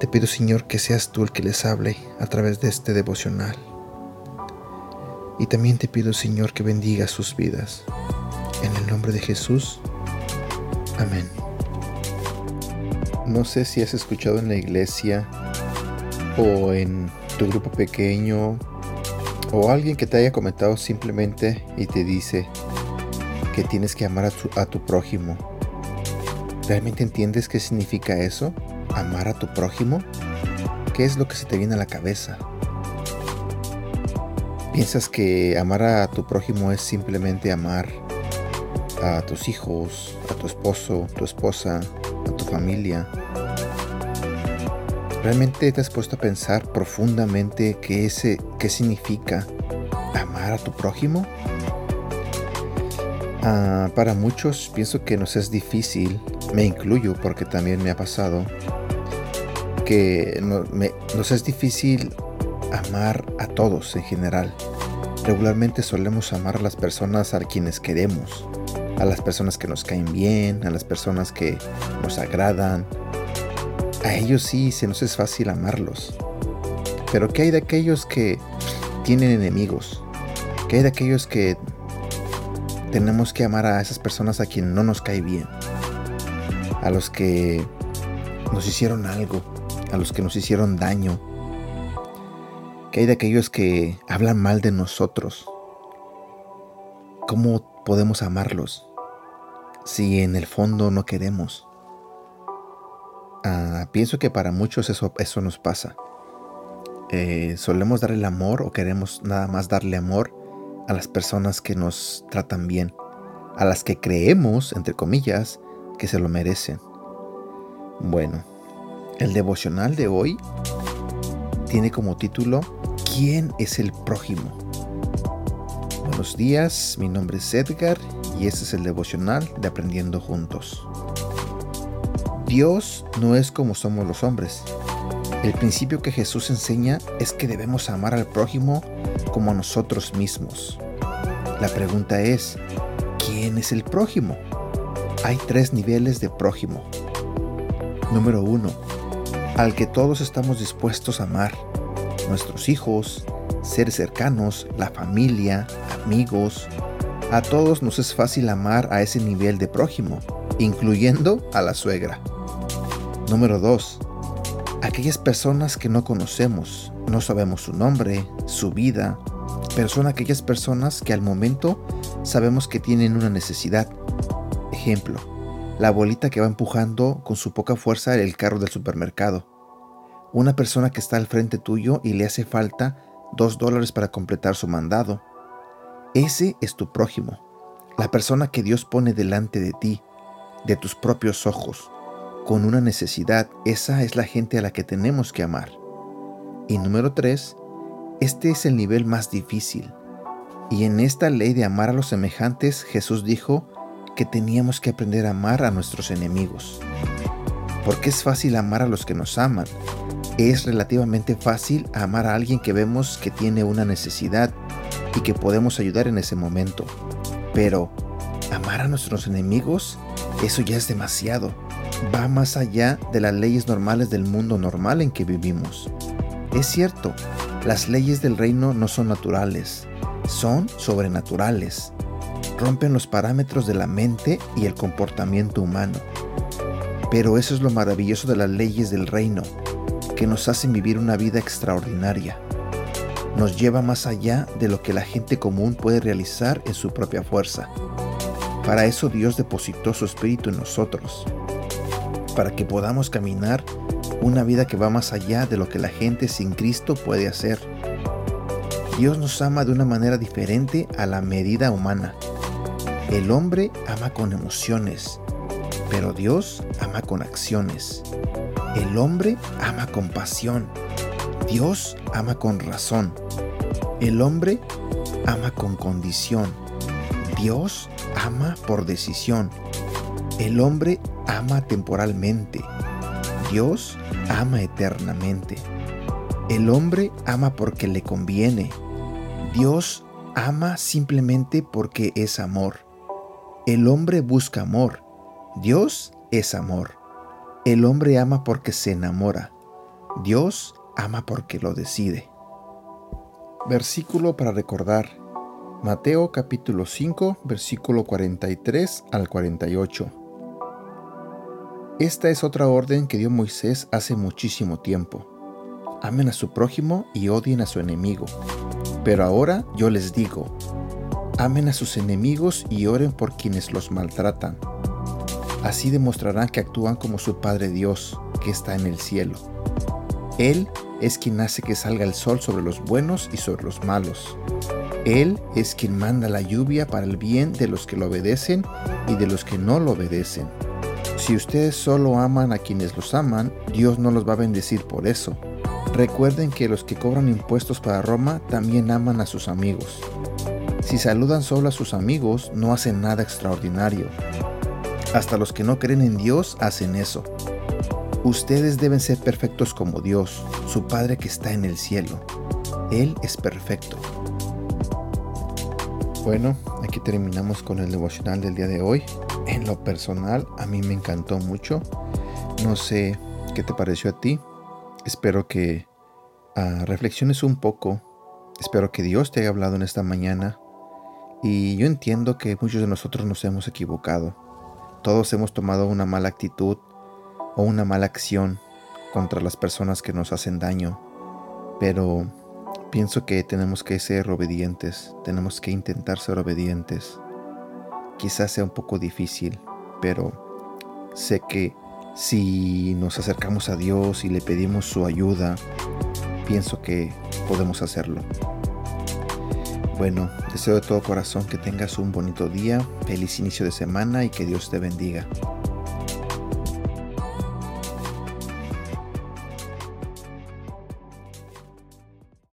Te pido, Señor, que seas tú el que les hable a través de este devocional. Y también te pido, Señor, que bendiga sus vidas. En el nombre de Jesús. Amén. No sé si has escuchado en la iglesia o en tu grupo pequeño o alguien que te haya comentado simplemente y te dice que tienes que amar a tu, a tu prójimo. ¿Realmente entiendes qué significa eso? ¿Amar a tu prójimo? ¿Qué es lo que se te viene a la cabeza? ¿Piensas que amar a tu prójimo es simplemente amar a tus hijos, a tu esposo, tu esposa, a tu familia. ¿Realmente te has puesto a pensar profundamente qué, ese, qué significa amar a tu prójimo? Ah, para muchos pienso que nos es difícil, me incluyo porque también me ha pasado, que nos es difícil amar a todos en general. Regularmente solemos amar a las personas a quienes queremos, a las personas que nos caen bien, a las personas que nos agradan. A ellos sí se nos es fácil amarlos. Pero ¿qué hay de aquellos que tienen enemigos? ¿Qué hay de aquellos que tenemos que amar a esas personas a quien no nos cae bien? A los que nos hicieron algo, a los que nos hicieron daño. ¿Qué hay de aquellos que hablan mal de nosotros? ¿Cómo podemos amarlos? si en el fondo no queremos. Ah, pienso que para muchos eso, eso nos pasa. Eh, solemos darle amor o queremos nada más darle amor a las personas que nos tratan bien, a las que creemos, entre comillas, que se lo merecen. Bueno, el devocional de hoy tiene como título ¿Quién es el prójimo? Buenos días, mi nombre es Edgar y este es el devocional de Aprendiendo Juntos. Dios no es como somos los hombres. El principio que Jesús enseña es que debemos amar al prójimo como a nosotros mismos. La pregunta es, ¿quién es el prójimo? Hay tres niveles de prójimo. Número uno, al que todos estamos dispuestos a amar, nuestros hijos, seres cercanos, la familia, amigos, a todos nos es fácil amar a ese nivel de prójimo, incluyendo a la suegra. Número 2. Aquellas personas que no conocemos, no sabemos su nombre, su vida, pero son aquellas personas que al momento sabemos que tienen una necesidad. Ejemplo, la abuelita que va empujando con su poca fuerza el carro del supermercado. Una persona que está al frente tuyo y le hace falta dos dólares para completar su mandado ese es tu prójimo, la persona que Dios pone delante de ti, de tus propios ojos, con una necesidad. Esa es la gente a la que tenemos que amar. Y número tres, este es el nivel más difícil. Y en esta ley de amar a los semejantes, Jesús dijo que teníamos que aprender a amar a nuestros enemigos. Porque es fácil amar a los que nos aman. Es relativamente fácil amar a alguien que vemos que tiene una necesidad y que podemos ayudar en ese momento. Pero amar a nuestros enemigos, eso ya es demasiado. Va más allá de las leyes normales del mundo normal en que vivimos. Es cierto, las leyes del reino no son naturales, son sobrenaturales. Rompen los parámetros de la mente y el comportamiento humano. Pero eso es lo maravilloso de las leyes del reino, que nos hacen vivir una vida extraordinaria nos lleva más allá de lo que la gente común puede realizar en su propia fuerza. Para eso Dios depositó su espíritu en nosotros, para que podamos caminar una vida que va más allá de lo que la gente sin Cristo puede hacer. Dios nos ama de una manera diferente a la medida humana. El hombre ama con emociones, Pero Dios ama con acciones. El hombre ama con pasión. Dios ama con razón. El hombre ama con condición. Dios ama por decisión. El hombre ama temporalmente. Dios ama eternamente. El hombre ama porque le conviene. Dios ama simplemente porque es amor. El hombre busca amor. Dios es amor. El hombre ama porque se enamora. Dios ama porque lo decide. Versículo para recordar. Mateo capítulo 5, versículo 43 al 48. Esta es otra orden que dio Moisés hace muchísimo tiempo. Amen a su prójimo y odien a su enemigo. Pero ahora yo les digo, amen a sus enemigos y oren por quienes los maltratan. Así demostrarán que actúan como su Padre Dios, que está en el cielo. Él es quien hace que salga el sol sobre los buenos y sobre los malos. Él es quien manda la lluvia para el bien de los que lo obedecen y de los que no lo obedecen. Si ustedes solo aman a quienes los aman, Dios no los va a bendecir por eso. Recuerden que los que cobran impuestos para Roma también aman a sus amigos. Si saludan solo a sus amigos, no hacen nada extraordinario. Hasta los que no creen en Dios hacen eso. Ustedes deben ser perfectos como Dios, su Padre que está en el cielo. Él es perfecto. Bueno, aquí terminamos con el devocional del día de hoy en lo personal a mí me encantó mucho. No sé qué te pareció a ti. Espero que uh, reflexiones un poco. Espero que Dios te haya hablado en esta mañana. Y yo entiendo que muchos de nosotros nos hemos equivocado. Todos hemos tomado una mala actitud o una mala acción contra las personas que nos hacen daño. Pero pienso que tenemos que ser obedientes. Tenemos que intentar ser obedientes quizás sea un poco difícil, pero sé que si nos acercamos a Dios y le pedimos su ayuda, pienso que podemos hacerlo. Bueno, deseo de todo corazón que tengas un bonito día, feliz inicio de semana y que Dios te bendiga.